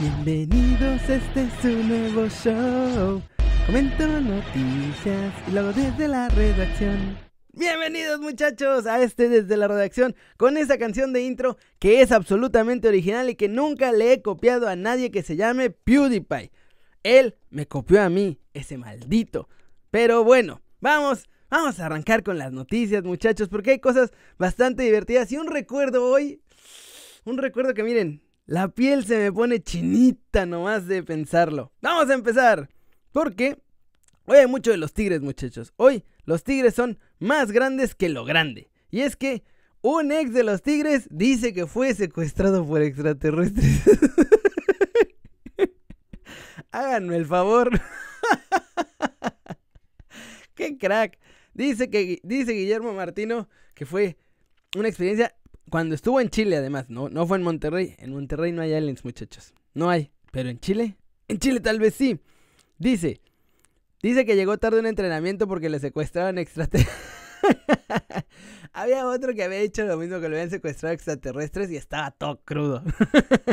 Bienvenidos, este es un nuevo show. Comento noticias y luego desde la redacción. Bienvenidos muchachos a este desde la redacción con esa canción de intro que es absolutamente original y que nunca le he copiado a nadie que se llame PewDiePie. Él me copió a mí, ese maldito. Pero bueno, vamos, vamos a arrancar con las noticias muchachos porque hay cosas bastante divertidas y un recuerdo hoy, un recuerdo que miren, la piel se me pone chinita nomás de pensarlo. Vamos a empezar. Porque hoy hay mucho de los tigres, muchachos. Hoy los tigres son más grandes que lo grande. Y es que un ex de los tigres dice que fue secuestrado por extraterrestres. Háganme el favor. Qué crack. Dice que dice Guillermo Martino que fue una experiencia cuando estuvo en Chile, además, no, no fue en Monterrey. En Monterrey no hay aliens, muchachos. No hay. Pero en Chile, en Chile tal vez sí. Dice, dice que llegó tarde un entrenamiento porque le secuestraron extraterrestres. había otro que había hecho lo mismo que lo habían secuestrado extraterrestres y estaba todo crudo.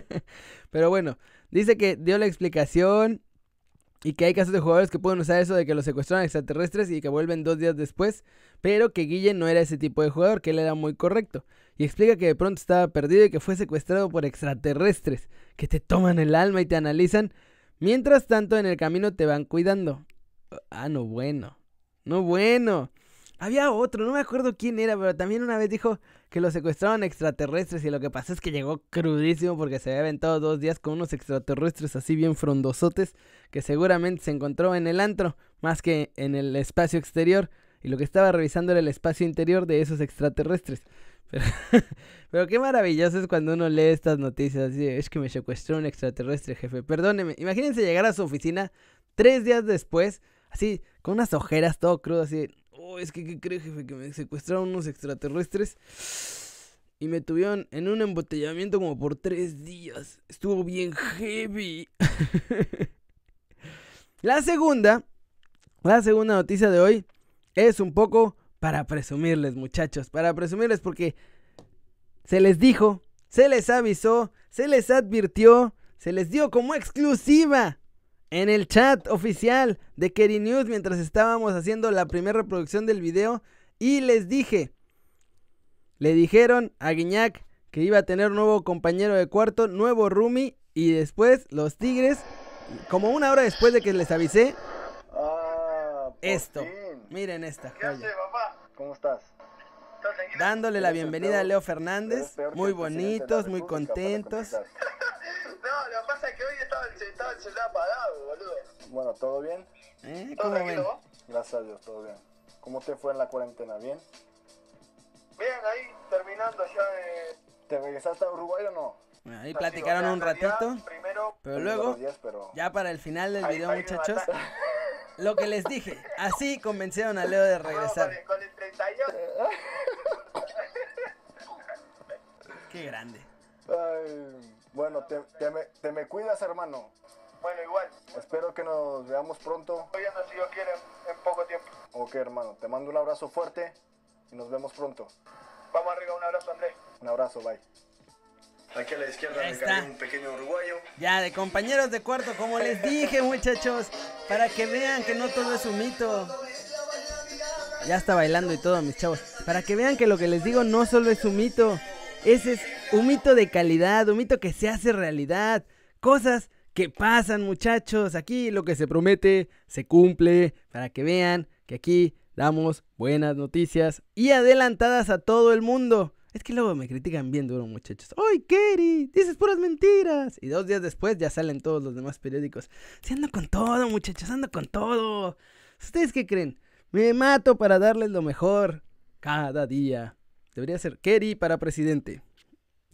Pero bueno, dice que dio la explicación y que hay casos de jugadores que pueden usar eso de que los secuestraron extraterrestres y que vuelven dos días después, pero que Guille no era ese tipo de jugador, que él era muy correcto. Y explica que de pronto estaba perdido y que fue secuestrado por extraterrestres, que te toman el alma y te analizan, mientras tanto en el camino te van cuidando. Ah, no bueno, no bueno. Había otro, no me acuerdo quién era, pero también una vez dijo que lo secuestraron extraterrestres y lo que pasó es que llegó crudísimo porque se había aventado dos días con unos extraterrestres así bien frondosotes que seguramente se encontró en el antro más que en el espacio exterior y lo que estaba revisando era el espacio interior de esos extraterrestres. Pero, pero qué maravilloso es cuando uno lee estas noticias así, es que me secuestró un extraterrestre, jefe. Perdóneme, imagínense llegar a su oficina tres días después, así, con unas ojeras, todo crudo, así, Oh, es que, ¿qué cree, jefe? Que me secuestraron unos extraterrestres. Y me tuvieron en un embotellamiento como por tres días. Estuvo bien heavy. la segunda, la segunda noticia de hoy es un poco para presumirles, muchachos. Para presumirles porque se les dijo, se les avisó, se les advirtió, se les dio como exclusiva en el chat oficial de Kerry News mientras estábamos haciendo la primera reproducción del video y les dije, le dijeron a Guiñac que iba a tener nuevo compañero de cuarto, nuevo roomie y después los Tigres, como una hora después de que les avisé, Ah, esto, fin. miren esta ¿Qué haces, joya. papá? ¿Cómo estás? Dándole la bienvenida a Leo Fernández, muy bonitos, muy contentos. No, lo que pasa es que hoy estaba el, estaba el celular apagado. Bueno, ¿todo bien? ¿Eh? ¿Todo vos? Gracias a Dios, todo bien. ¿Cómo te fue en la cuarentena? ¿Bien? Bien, ahí terminando ya de... ¿Te regresaste a Uruguay o no? Bueno, Ahí platicaron un ratito, Primero, pero luego, los días, pero... ya para el final del ahí- video, ahí muchachos, lo que les dije, así convencieron a Leo de No, regresar. con, el, con el 32. Qué grande. Ay, bueno, te, te me, te me cuidas, hermano. Bueno, igual. Espero que nos veamos pronto. Estoy viendo si Dios quiere en, en poco tiempo. Ok, hermano. Te mando un abrazo fuerte y nos vemos pronto. Vamos arriba, un abrazo, Andrés. Un abrazo, bye. Aquí a la izquierda Ahí me está. un pequeño uruguayo. Ya, de compañeros de cuarto, como les dije, muchachos, para que vean que no todo es un mito. Ya está bailando y todo, mis chavos. Para que vean que lo que les digo no solo es un mito. Ese es un mito de calidad, un mito que se hace realidad. Cosas que pasan, muchachos. Aquí lo que se promete se cumple. Para que vean que aquí damos buenas noticias y adelantadas a todo el mundo. Es que luego me critican bien duro, muchachos. ¡Ay, Kerry! Dices puras mentiras. Y dos días después ya salen todos los demás periódicos. Sí, ando con todo, muchachos, ando con todo. ¿Ustedes qué creen? Me mato para darles lo mejor. Cada día. Debería ser Kerry para presidente.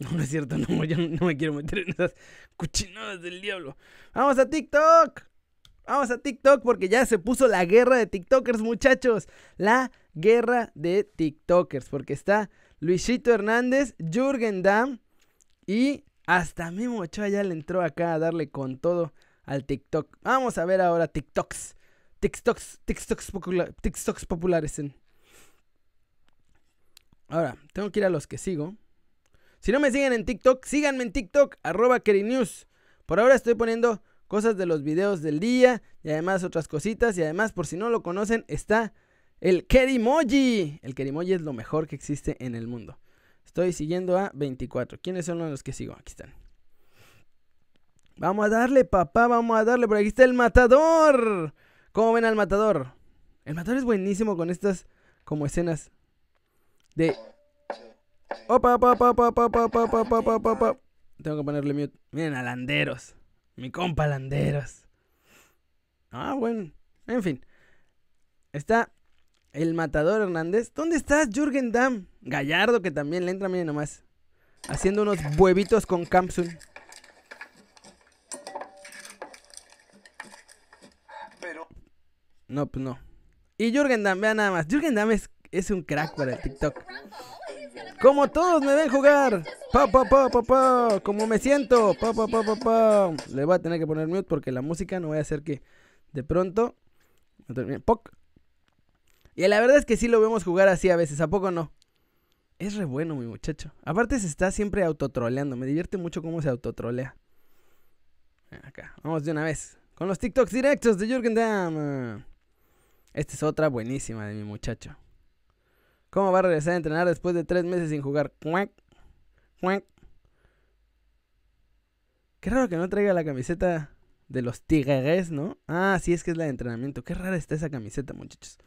No, no es cierto, no, yo no me quiero meter en esas cuchinadas del diablo. Vamos a TikTok. Vamos a TikTok porque ya se puso la guerra de TikTokers, muchachos. La guerra de TikTokers. Porque está Luisito Hernández, Jürgen Damm y hasta Memo Ochoa ya le entró acá a darle con todo al TikTok. Vamos a ver ahora TikToks. TikToks, TikToks, popula- TikToks populares. Ahora, tengo que ir a los que sigo. Si no me siguen en TikTok, síganme en TikTok, arroba Kerinews. Por ahora estoy poniendo cosas de los videos del día y además otras cositas. Y además, por si no lo conocen, está el Kerimoji. El Kerimoji es lo mejor que existe en el mundo. Estoy siguiendo a 24. ¿Quiénes son los que sigo? Aquí están. Vamos a darle, papá, vamos a darle. Por aquí está el matador. ¿Cómo ven al matador? El matador es buenísimo con estas como escenas de... Opa, opa, opa, opa, opa, opa, opa, opa, opa, opa. Tengo que ponerle mute. Miren a Landeros. Mi compa Landeros. Ah, bueno. En fin. Está el matador Hernández. ¿Dónde estás, Jürgen Damm? Gallardo, que también le entra, miren nomás. Haciendo unos huevitos con Campsun. Pero No, pues no. Y Jürgen Damm, vean nada más. Jürgen Damm es, es un crack para el TikTok. Como todos me ven jugar. Pa, pa, pa, pa, pa. Como me siento. Pa, pa, pa, pa, pa. Le voy a tener que poner mute porque la música no voy a hacer que de pronto. Poc. Y la verdad es que sí lo vemos jugar así a veces. ¿A poco no? Es re bueno, mi muchacho. Aparte se está siempre autotroleando. Me divierte mucho cómo se autotrolea. Acá, vamos de una vez. Con los TikToks directos de Jürgen Damm. Esta es otra buenísima de mi muchacho. ¿Cómo va a regresar a entrenar después de tres meses sin jugar? Qué raro que no traiga la camiseta de los Tigres, ¿no? Ah, sí, es que es la de entrenamiento. Qué rara está esa camiseta, muchachos.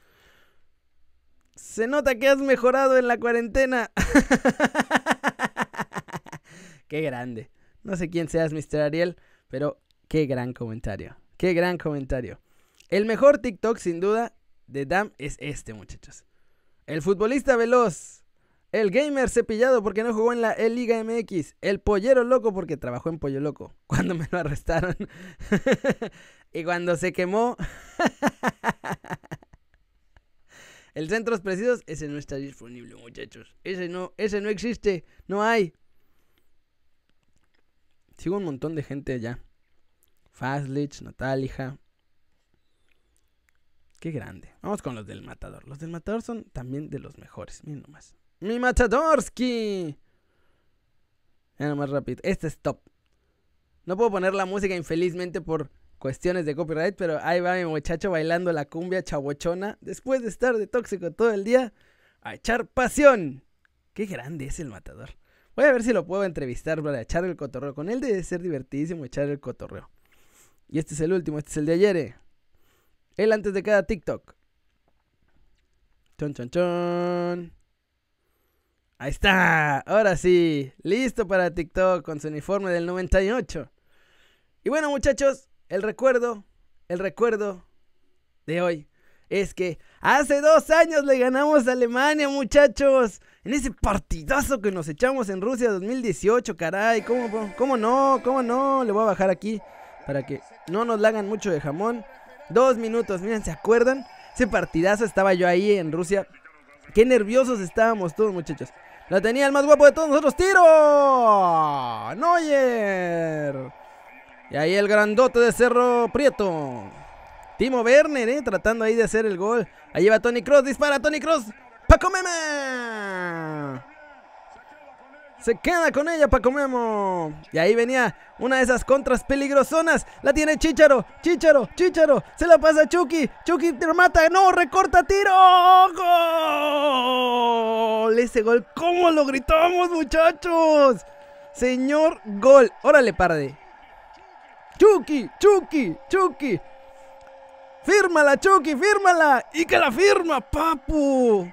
Se nota que has mejorado en la cuarentena. qué grande. No sé quién seas, Mr. Ariel, pero qué gran comentario. Qué gran comentario. El mejor TikTok, sin duda, de Dam es este, muchachos. El futbolista veloz. El gamer cepillado porque no jugó en la E Liga MX. El pollero loco porque trabajó en Pollo Loco. Cuando me lo arrestaron. y cuando se quemó. El centros precisos, ese no está disponible, muchachos. Ese no, ese no existe. No hay. Sigo un montón de gente allá. Fazlich, Natalija. Qué grande. Vamos con los del Matador. Los del Matador son también de los mejores. Miren nomás. ¡Mi Matadorski! Ya nomás rápido. Este es top. No puedo poner la música infelizmente por cuestiones de copyright, pero ahí va mi muchacho bailando la cumbia chabochona. Después de estar de tóxico todo el día, a echar pasión. Qué grande es el Matador. Voy a ver si lo puedo entrevistar para echar el cotorreo. Con él debe ser divertidísimo echar el cotorreo. Y este es el último, este es el de ayer. Él antes de cada TikTok. Chon, chon, chon. Ahí está. Ahora sí. Listo para TikTok con su uniforme del 98. Y bueno, muchachos, el recuerdo, el recuerdo de hoy es que hace dos años le ganamos a Alemania, muchachos. En ese partidazo que nos echamos en Rusia 2018, caray. ¿Cómo, cómo no? ¿Cómo no? Le voy a bajar aquí para que no nos la hagan mucho de jamón. Dos minutos, miren, ¿se acuerdan? Ese partidazo estaba yo ahí en Rusia. Qué nerviosos estábamos todos, muchachos. La tenía el más guapo de todos nosotros. ¡Tiro! ¡Noyer! Y ahí el grandote de Cerro Prieto. Timo Werner, eh, tratando ahí de hacer el gol. Ahí va Tony Cross, dispara Tony Cross. Paco Meme. Se queda con ella Paco Memo. Y ahí venía una de esas contras peligrosonas. La tiene Chicharo. Chicharo. Chicharo. Se la pasa a Chucky. Chucky mata. No, recorta tiro. ¡Gol! Ese gol. ¿Cómo lo gritamos, muchachos? Señor gol. Órale, parde. Chucky. Chucky. Chucky. Fírmala, Chucky. Fírmala. Y que la firma, papu.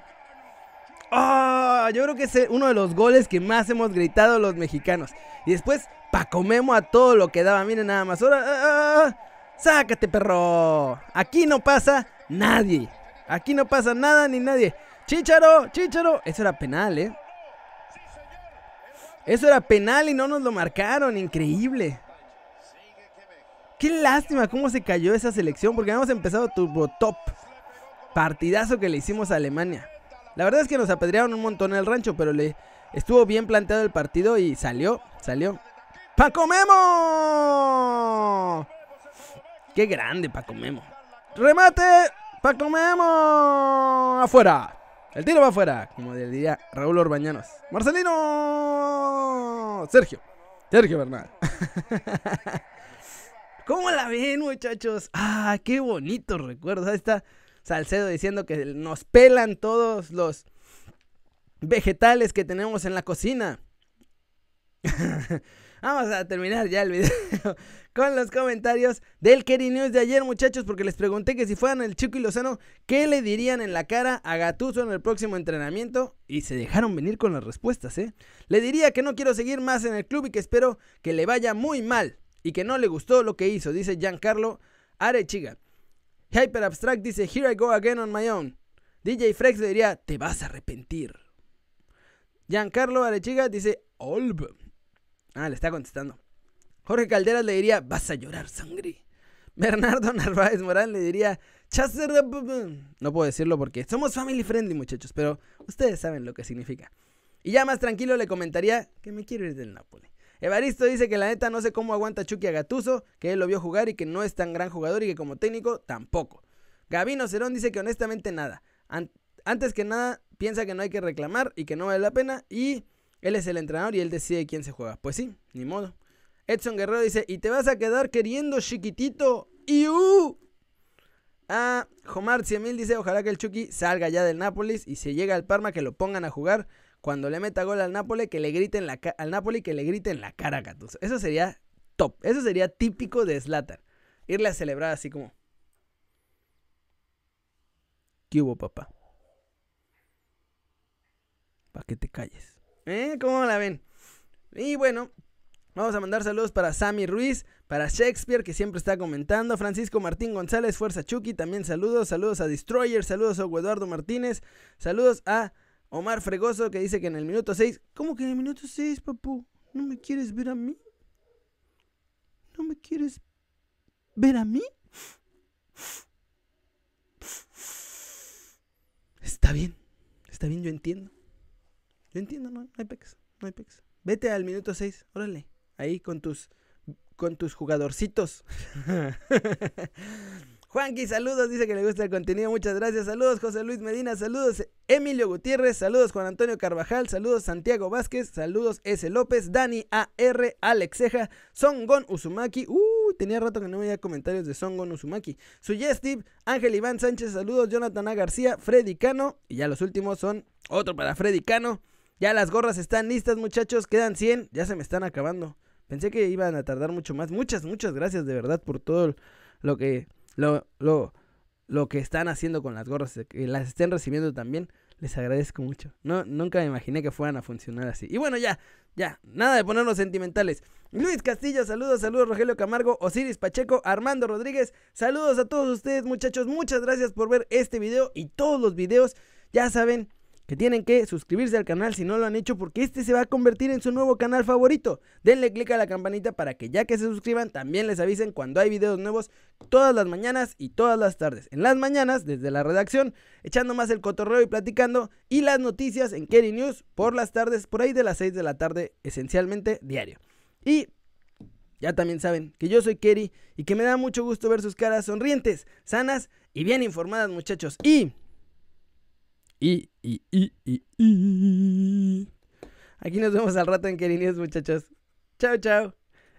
Ah, yo creo que es uno de los goles que más hemos gritado los mexicanos. Y después, Paco Memo a todo lo que daba. Miren nada más. Ahora, ah, ah, sácate, perro. Aquí no pasa nadie. Aquí no pasa nada ni nadie. Chicharo, chicharo. Eso era penal, ¿eh? Eso era penal y no nos lo marcaron. Increíble. Qué lástima cómo se cayó esa selección. Porque habíamos empezado turbo top. Partidazo que le hicimos a Alemania. La verdad es que nos apedrearon un montón en el rancho, pero le estuvo bien planteado el partido y salió, salió. ¡Paco Memo! ¡Qué grande Paco Memo! ¡Remate! ¡Paco Memo! ¡Afuera! El tiro va afuera, como diría Raúl Orbañanos. ¡Marcelino! Sergio. Sergio Bernal. ¿Cómo la ven, muchachos? Ah, qué bonito recuerdo. Ahí está Salcedo diciendo que nos pelan todos los vegetales que tenemos en la cocina. Vamos a terminar ya el video con los comentarios del Kerry News de ayer, muchachos, porque les pregunté que si fueran el Chico y Lozano, ¿qué le dirían en la cara a Gatuso en el próximo entrenamiento? Y se dejaron venir con las respuestas, ¿eh? Le diría que no quiero seguir más en el club y que espero que le vaya muy mal y que no le gustó lo que hizo, dice Giancarlo Arechiga. Hyper Abstract dice, Here I go again on my own. DJ Frex le diría, te vas a arrepentir. Giancarlo Arechiga dice, Olb. Ah, le está contestando. Jorge Calderas le diría, vas a llorar sangre. Bernardo Narváez Morán le diría, no puedo decirlo porque somos family friendly muchachos, pero ustedes saben lo que significa. Y ya más tranquilo le comentaría que me quiero ir del Napoli. Evaristo dice que la neta no sé cómo aguanta Chucky a que él lo vio jugar y que no es tan gran jugador y que como técnico tampoco. Gabino Cerón dice que honestamente nada. antes que nada piensa que no hay que reclamar y que no vale la pena y él es el entrenador y él decide quién se juega. Pues sí, ni modo. Edson Guerrero dice, y te vas a quedar queriendo chiquitito. ¡Iu! Ah, Jomar Ciemil dice, ojalá que el Chucky salga ya del Nápoles y si llega al Parma que lo pongan a jugar. Cuando le meta gol al Nápoles, que le griten la al Napoli que le griten la cara Gattuso. Eso sería top. Eso sería típico de Zlatan. Irle a celebrar así como... ¿Qué hubo, papá? Para que te calles. ¿Eh? ¿Cómo la ven? Y bueno, vamos a mandar saludos para Sammy Ruiz, para Shakespeare, que siempre está comentando, Francisco Martín González, Fuerza Chucky, también saludos, saludos a Destroyer, saludos a Eduardo Martínez, saludos a Omar Fregoso, que dice que en el minuto 6, ¿cómo que en el minuto 6, papu? ¿No me quieres ver a mí? ¿No me quieres ver a mí? Está bien, está bien, yo entiendo. Yo entiendo, no, hay pex, no hay pex. Vete al minuto 6, órale, ahí con tus con tus jugadorcitos. Juanqui, saludos, dice que le gusta el contenido, muchas gracias. Saludos, José Luis Medina, saludos, Emilio Gutiérrez, saludos, Juan Antonio Carvajal, saludos, Santiago Vázquez, saludos, S. López, Dani AR, Alex Ceja, Songon Uzumaki, uh, tenía rato que no veía comentarios de Songon Uzumaki, Suggestive, Ángel Iván Sánchez, saludos, Jonathan A. García, Freddy Cano, y ya los últimos son otro para Freddy Cano. Ya las gorras están listas, muchachos. Quedan 100. Ya se me están acabando. Pensé que iban a tardar mucho más. Muchas, muchas gracias de verdad por todo lo que lo, lo, lo que están haciendo con las gorras. Que las estén recibiendo también. Les agradezco mucho. No, nunca me imaginé que fueran a funcionar así. Y bueno, ya, ya, nada de ponernos sentimentales. Luis Castillo, saludos, saludos Rogelio Camargo, Osiris Pacheco, Armando Rodríguez, saludos a todos ustedes muchachos, muchas gracias por ver este video y todos los videos. Ya saben, que tienen que suscribirse al canal si no lo han hecho porque este se va a convertir en su nuevo canal favorito. Denle click a la campanita para que ya que se suscriban también les avisen cuando hay videos nuevos todas las mañanas y todas las tardes. En las mañanas desde la redacción echando más el cotorreo y platicando y las noticias en Kerry News por las tardes por ahí de las 6 de la tarde esencialmente diario. Y ya también saben que yo soy Kerry y que me da mucho gusto ver sus caras sonrientes, sanas y bien informadas muchachos. Y y, y, y, y, y. Aquí nos vemos al rato en Queridos, muchachos. Chao, chao.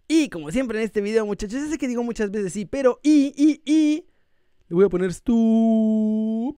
Y como siempre en este video, muchachos, ya sé que digo muchas veces sí, pero y, y, y. Le voy a poner stop.